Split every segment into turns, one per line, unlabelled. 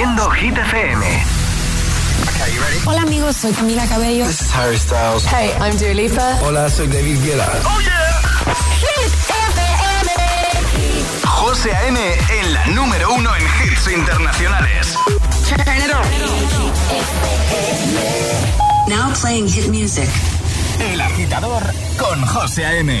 Hit
Hola amigos, soy Camila Cabello.
This is Harry Styles.
Hey, I'm Dua Lipa.
Hola, soy David Guetta.
Hit oh, FM.
José A.M. en la número uno en hits internacionales.
Now playing hit music.
El agitador con José A.M.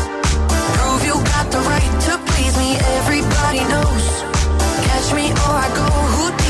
the right to please me, everybody knows. Catch me or I go, who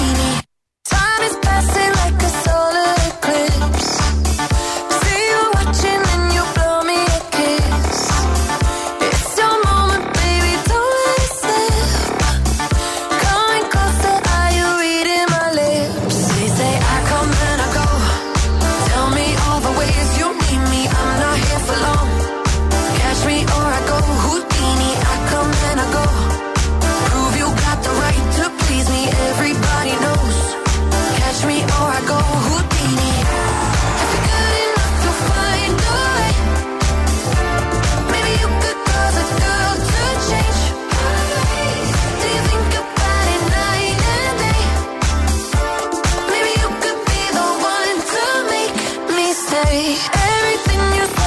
everything you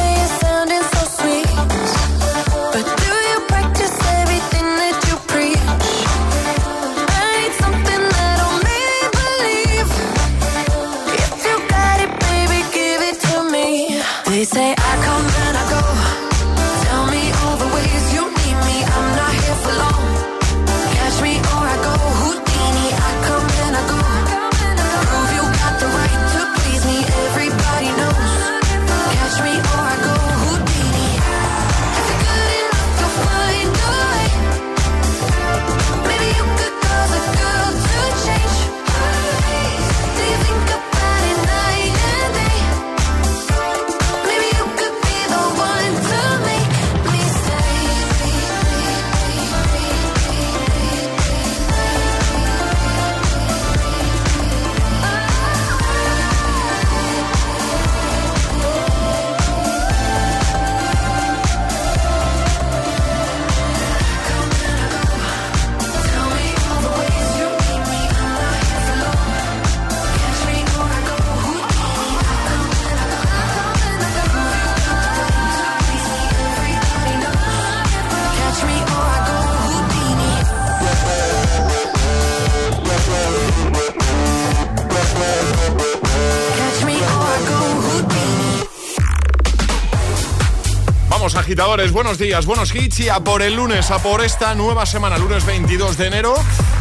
buenos días, buenos hits y a por el lunes, a por esta nueva semana, lunes 22 de enero.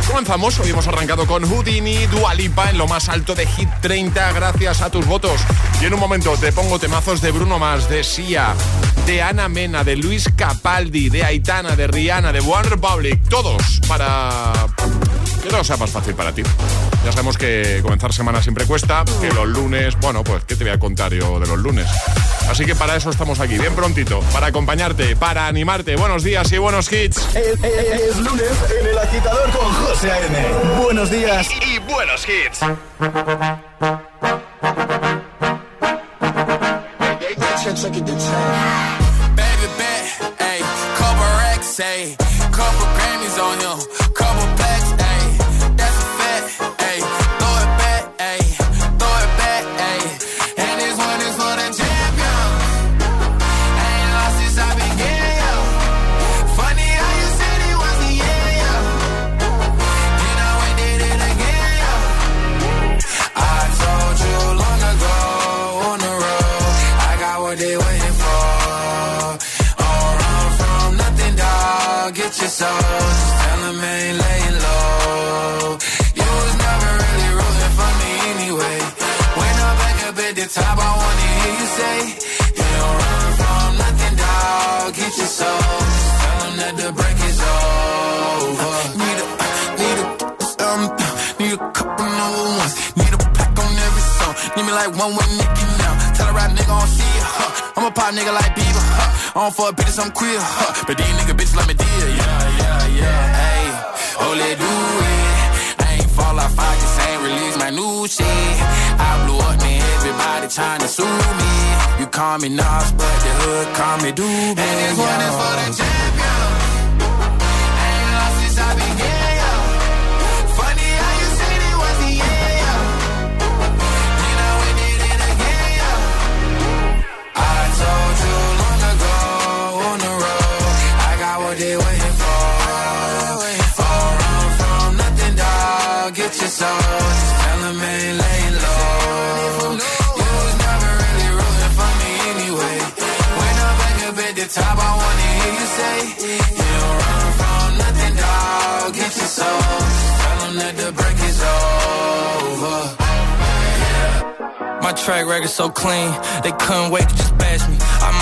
Comenzamos, hoy hemos arrancado con Houdini, Dualipa en lo más alto de Hit 30 gracias a tus votos. Y en un momento te pongo temazos de Bruno Mars, de Sia, de Ana Mena, de Luis Capaldi, de Aitana, de Rihanna, de One Republic, todos para que todo sea más fácil para ti. Ya sabemos que comenzar semana siempre cuesta, que los lunes, bueno, pues, ¿qué te voy a contar yo de los lunes? Así que para eso estamos aquí, bien prontito, para acompañarte, para animarte. Buenos días y buenos hits.
Es, lunes en el agitador con José A.M. Buenos días
y, buenos hits. like one with Nicky now. Tell a rap nigga I don't see ya. Huh. I'm a pop nigga like Bieber. Huh. I don't fuck bitches, I'm queer. Huh. But these nigga bitches let me deal. Yeah, yeah, yeah. Hey, holy do it. I ain't fall off, I just ain't release my new shit. I blew up, man. Everybody trying to sue me. You call me Nas, but the hood call me Doobie. And this one is for the champion. toes. Tell him ain't laying low. You was never really rooting for me anyway. When I'm back up at the top, I wanna hear you say, You don't run from nothing, dog. Get your soul. Tell him that the break is over. My track record so clean, they couldn't wait to just bash me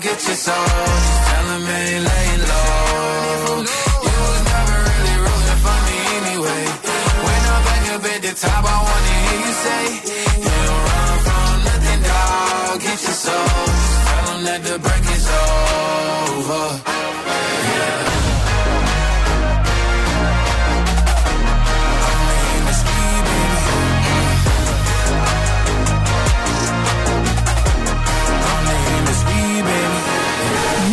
get you so. Just tell ain't laying low. You was never really rooting for me anyway. When I'm back up at the top, I wanna hear you say, You don't run from nothing, dog. Get your soul. Just tell him that the break is over.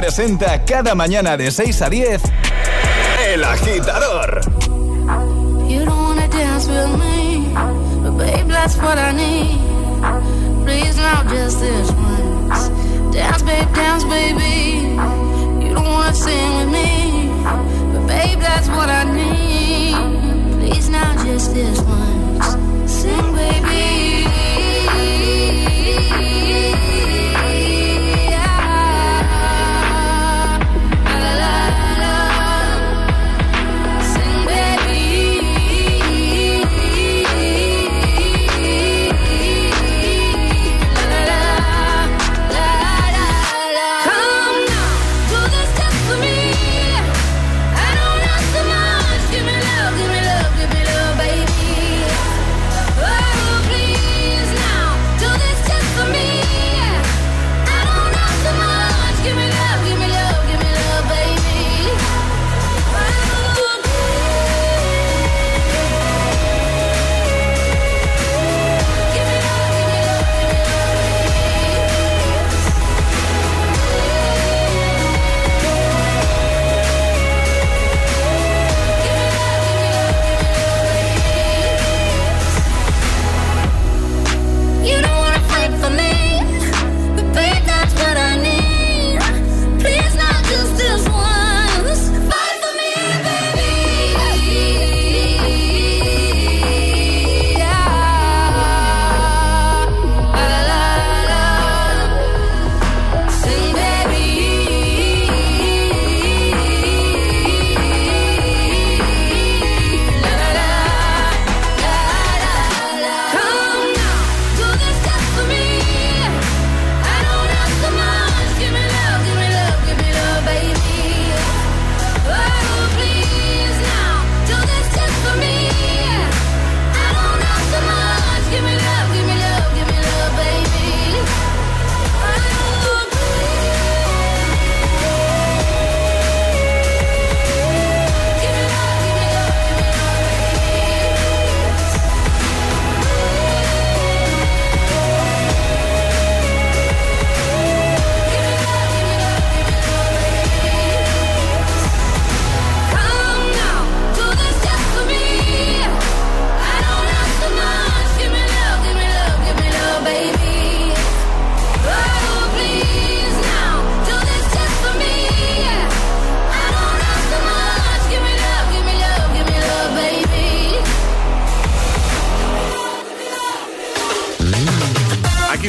presenta cada mañana de 6 a 10 El Agitador.
You don't wanna dance with me, but babe, that's what I need. Please now just this one. Dance, babe, dance, baby. You don't wanna sing with me, but babe, that's what I need. Please now just this one.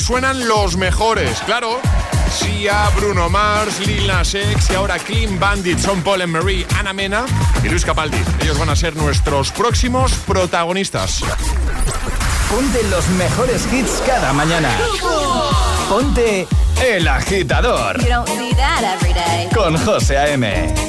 suenan los mejores, claro. Sia, Bruno Mars, Lil Nas X y ahora Clean Bandit son Paul and Marie, Ana Mena y Luis Capaldi. Ellos van a ser nuestros próximos protagonistas.
Ponte los mejores hits cada mañana. Ponte El Agitador. Con José A.M.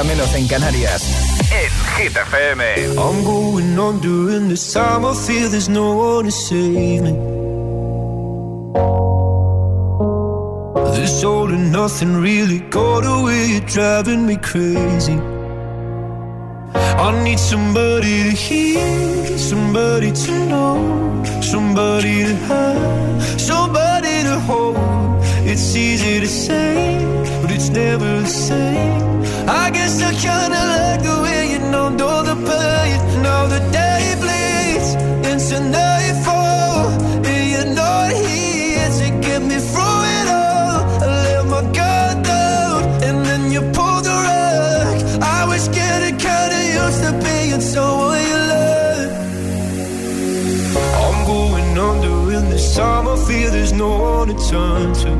hora
menos en Canarias. En Hit FM.
I'm going on during this time. I feel there's no one to save me. This all and nothing really got away. You're driving me crazy. I need somebody to hear, somebody to know, somebody to have, somebody to hold. It's easy to say, but it's never the same I guess I kinda like the way you the pain, know the day bleeds into nightfall, and you're not here to get me through it all. I let my guard down, and then you pulled the rug. I was getting kinda used to being someone you I'm going under in this time. fear there's no one to turn to.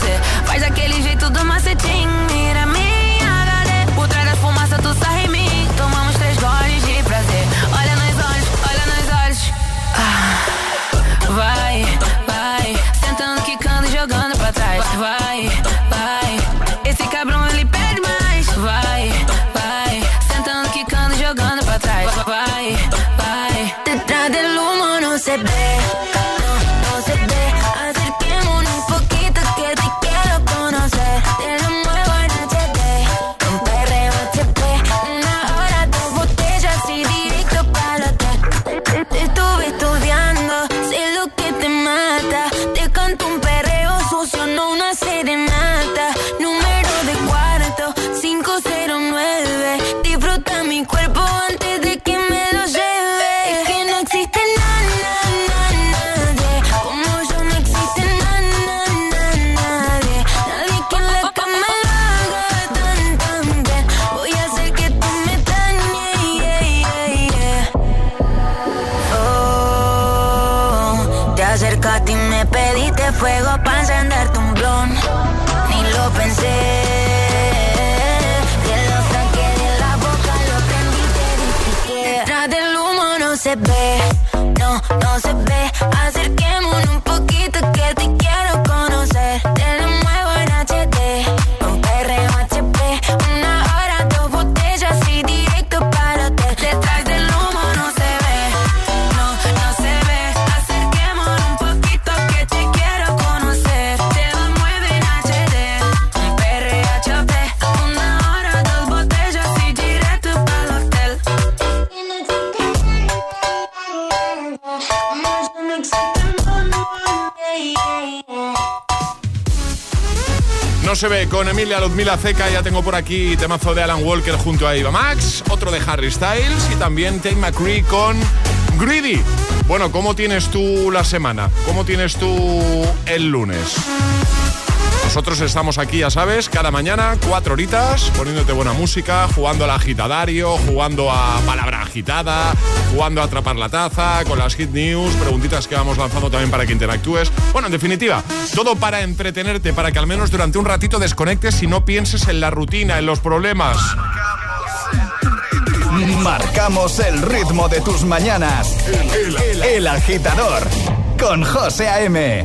closet encenderte un ni lo pensé. que lo saqué de la boca, lo prendí y te que del humo no
se ve, no, no se ve.
Acerqué ve con Emilia Ludmila Ceca. Ya tengo por aquí temazo de Alan Walker junto a Iva Max, otro de Harry Styles y también Tate McCree con Greedy. Bueno, ¿cómo tienes tú la semana? ¿Cómo tienes tú el lunes? Nosotros estamos aquí, ya sabes, cada mañana, cuatro horitas, poniéndote buena música, jugando al agitadario, jugando a palabras quitada, jugando a atrapar la taza, con las hit news, preguntitas que vamos lanzando también para que interactúes. Bueno, en definitiva, todo para entretenerte, para que al menos durante un ratito desconectes y no pienses en la rutina, en los problemas.
Marcamos el ritmo de tus mañanas. El, agitador con José A.M.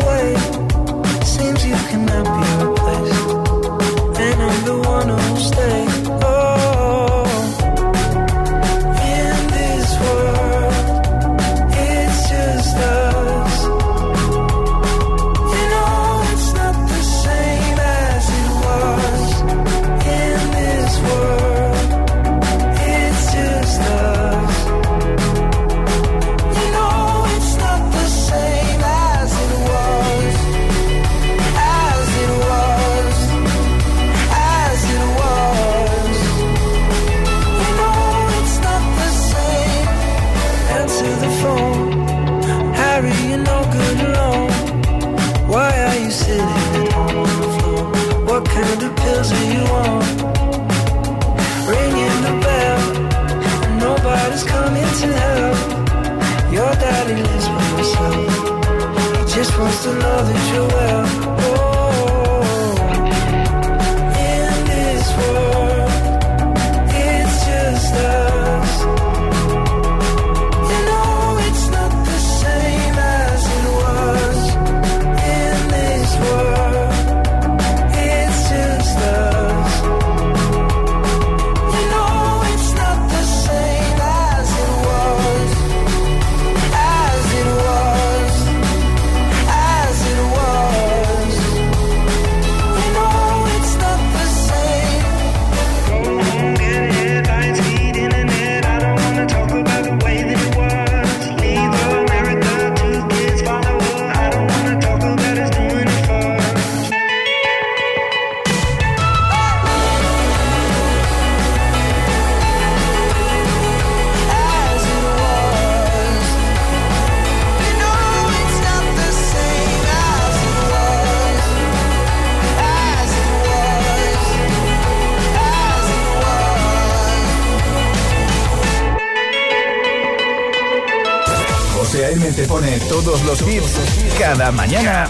another cada mañana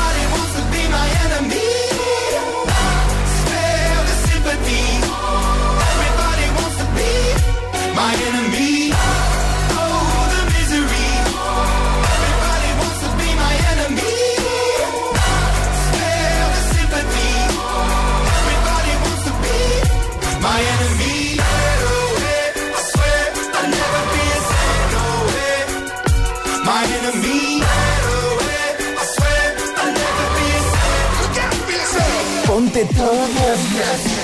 ponte
todos los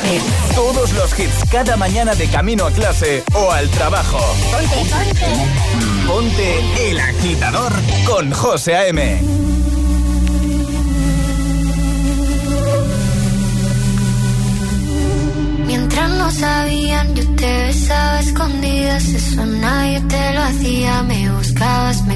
hits. Todos los hits cada mañana de camino a clase o al trabajo. Ponte, Ponte el agitador con José A.M.
Mientras no sabían, yo te besaba escondidas. Eso nadie te lo hacía. Me buscabas, me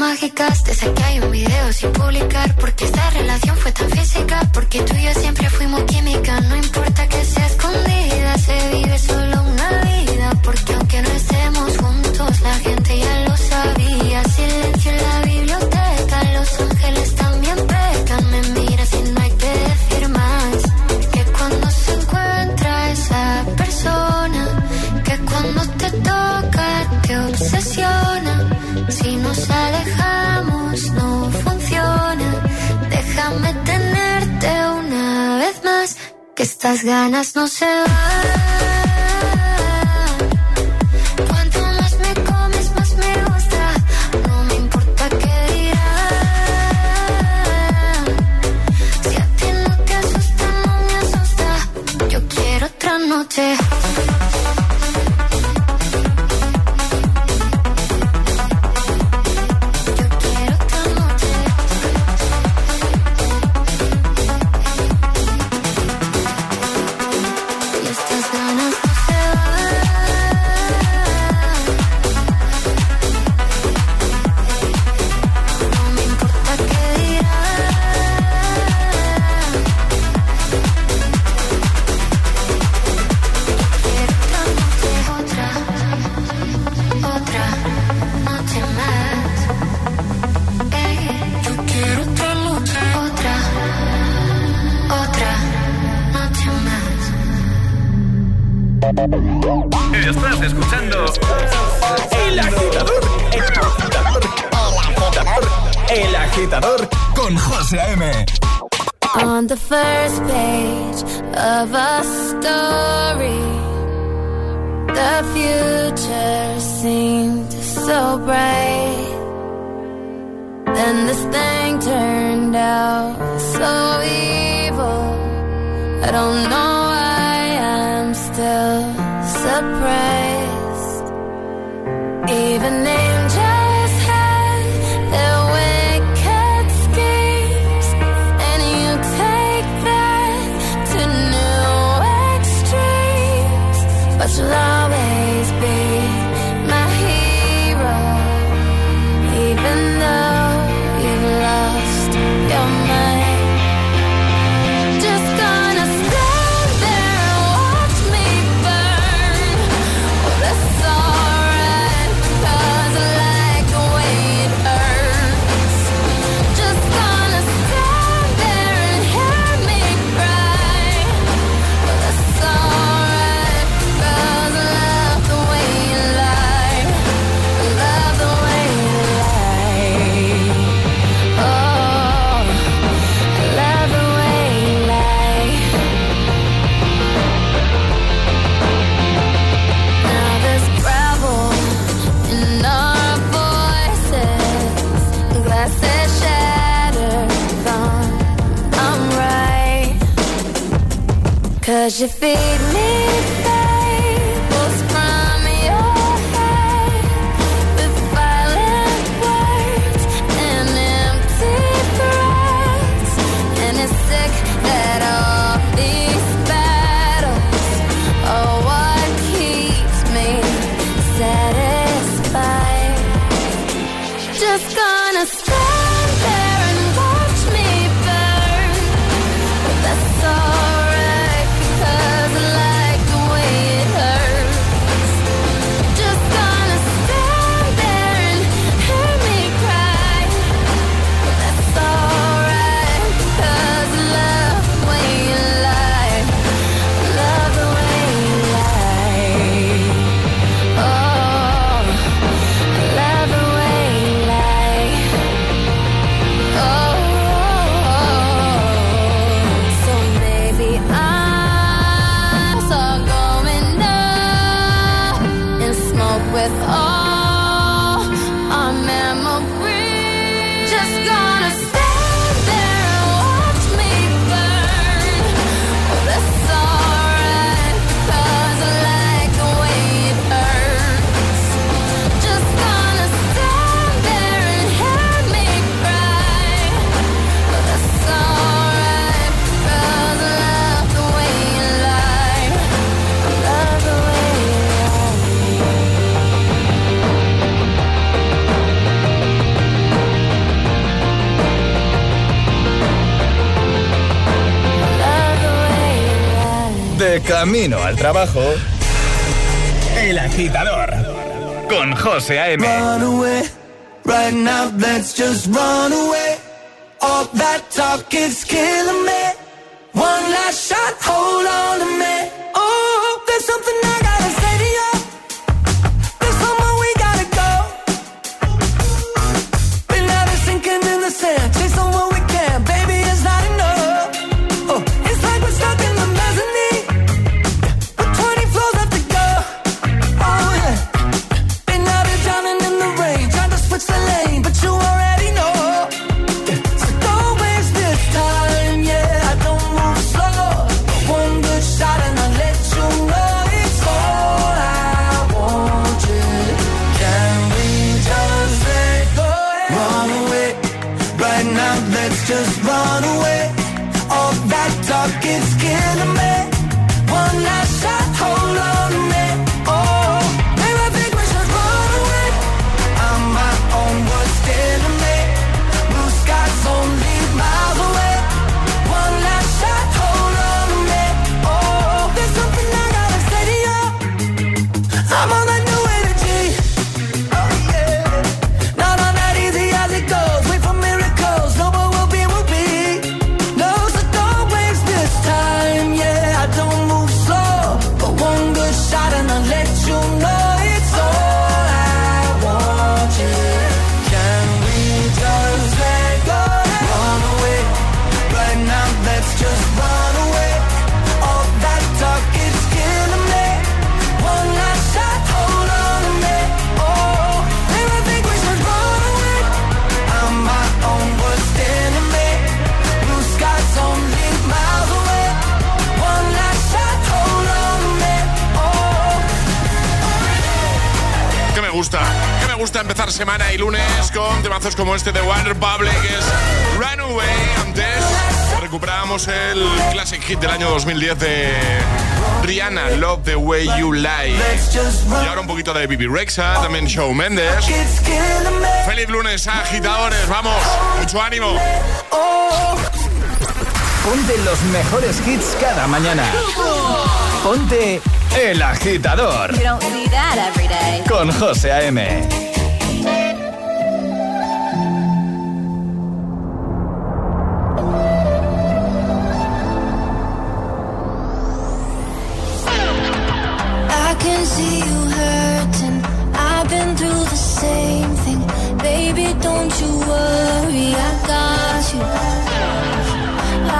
mágicas. Te saqué un video sin publicar. Porque esta relación fue tan física. Porque tú y yo siempre fuimos química. ganas no se van.
with all
Camino al trabajo. El agitador. Con José A.M.
Run away, right now, let's just run away. All that talk is killing me.
y lunes con temazos como este de Water Public, que es Runaway. Antes recuperábamos el classic hit del año 2010 de Rihanna, Love the Way You Lie. Y ahora un poquito de Bibi Rexa, también Show Mendes. Feliz lunes, agitadores, vamos, mucho ánimo.
Ponte los mejores hits cada mañana. Ponte El Agitador. Con José A.M.
worry, I got you.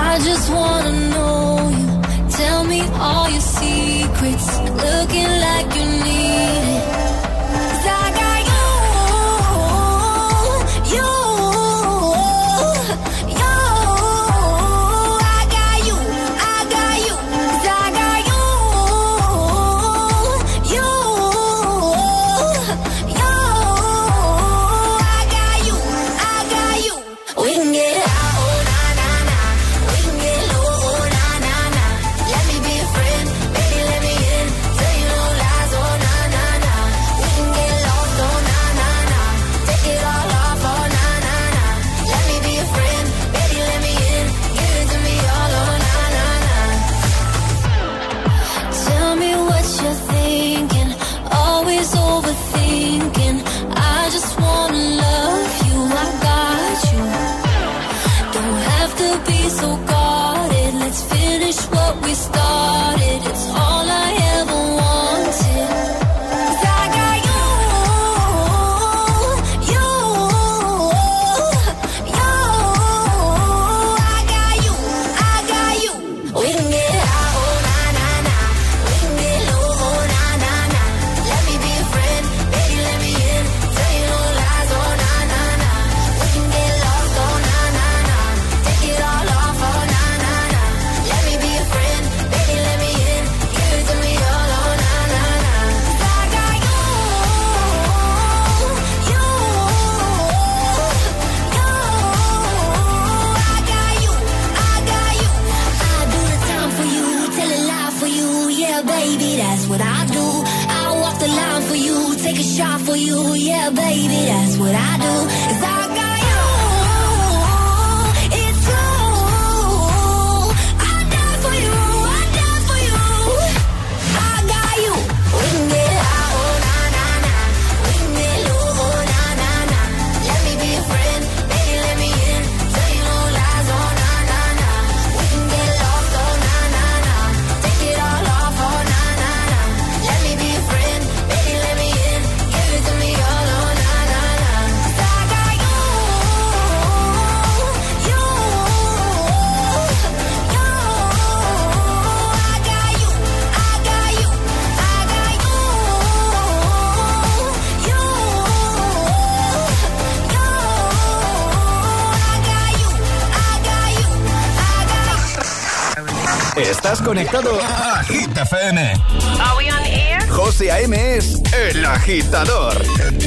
I just wanna know you. Tell me all your secrets, looking like you need. what I do
Estás conectado a FM. José A.M. es el agitador.
And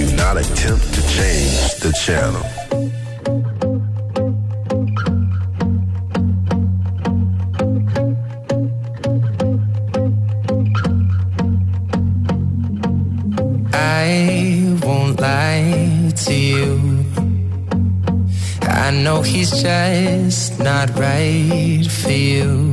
I won't to I know he's just not right for you.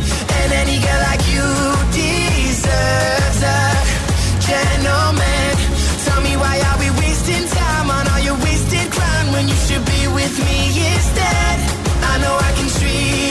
you be with me instead? I know I can treat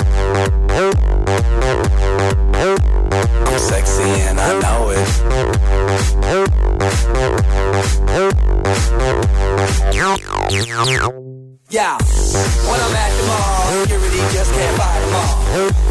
Yeah, when I'm at the mall, security just can't buy them all.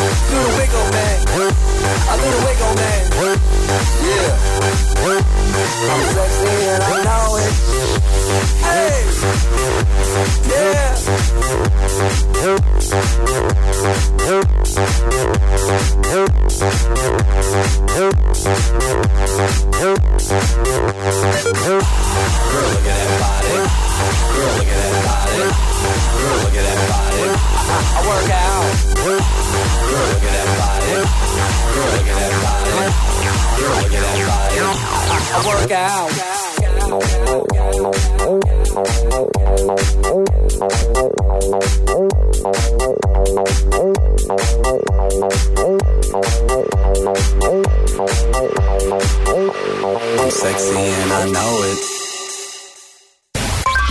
Do the wiggle, man. I do wiggle, man. Yeah. I'm sexy and I know it. Hey. Yeah. Girl, look at that body. Girl, look at that body. Girl, look at that body. I work out.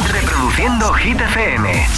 Reproduciendo Hit FM.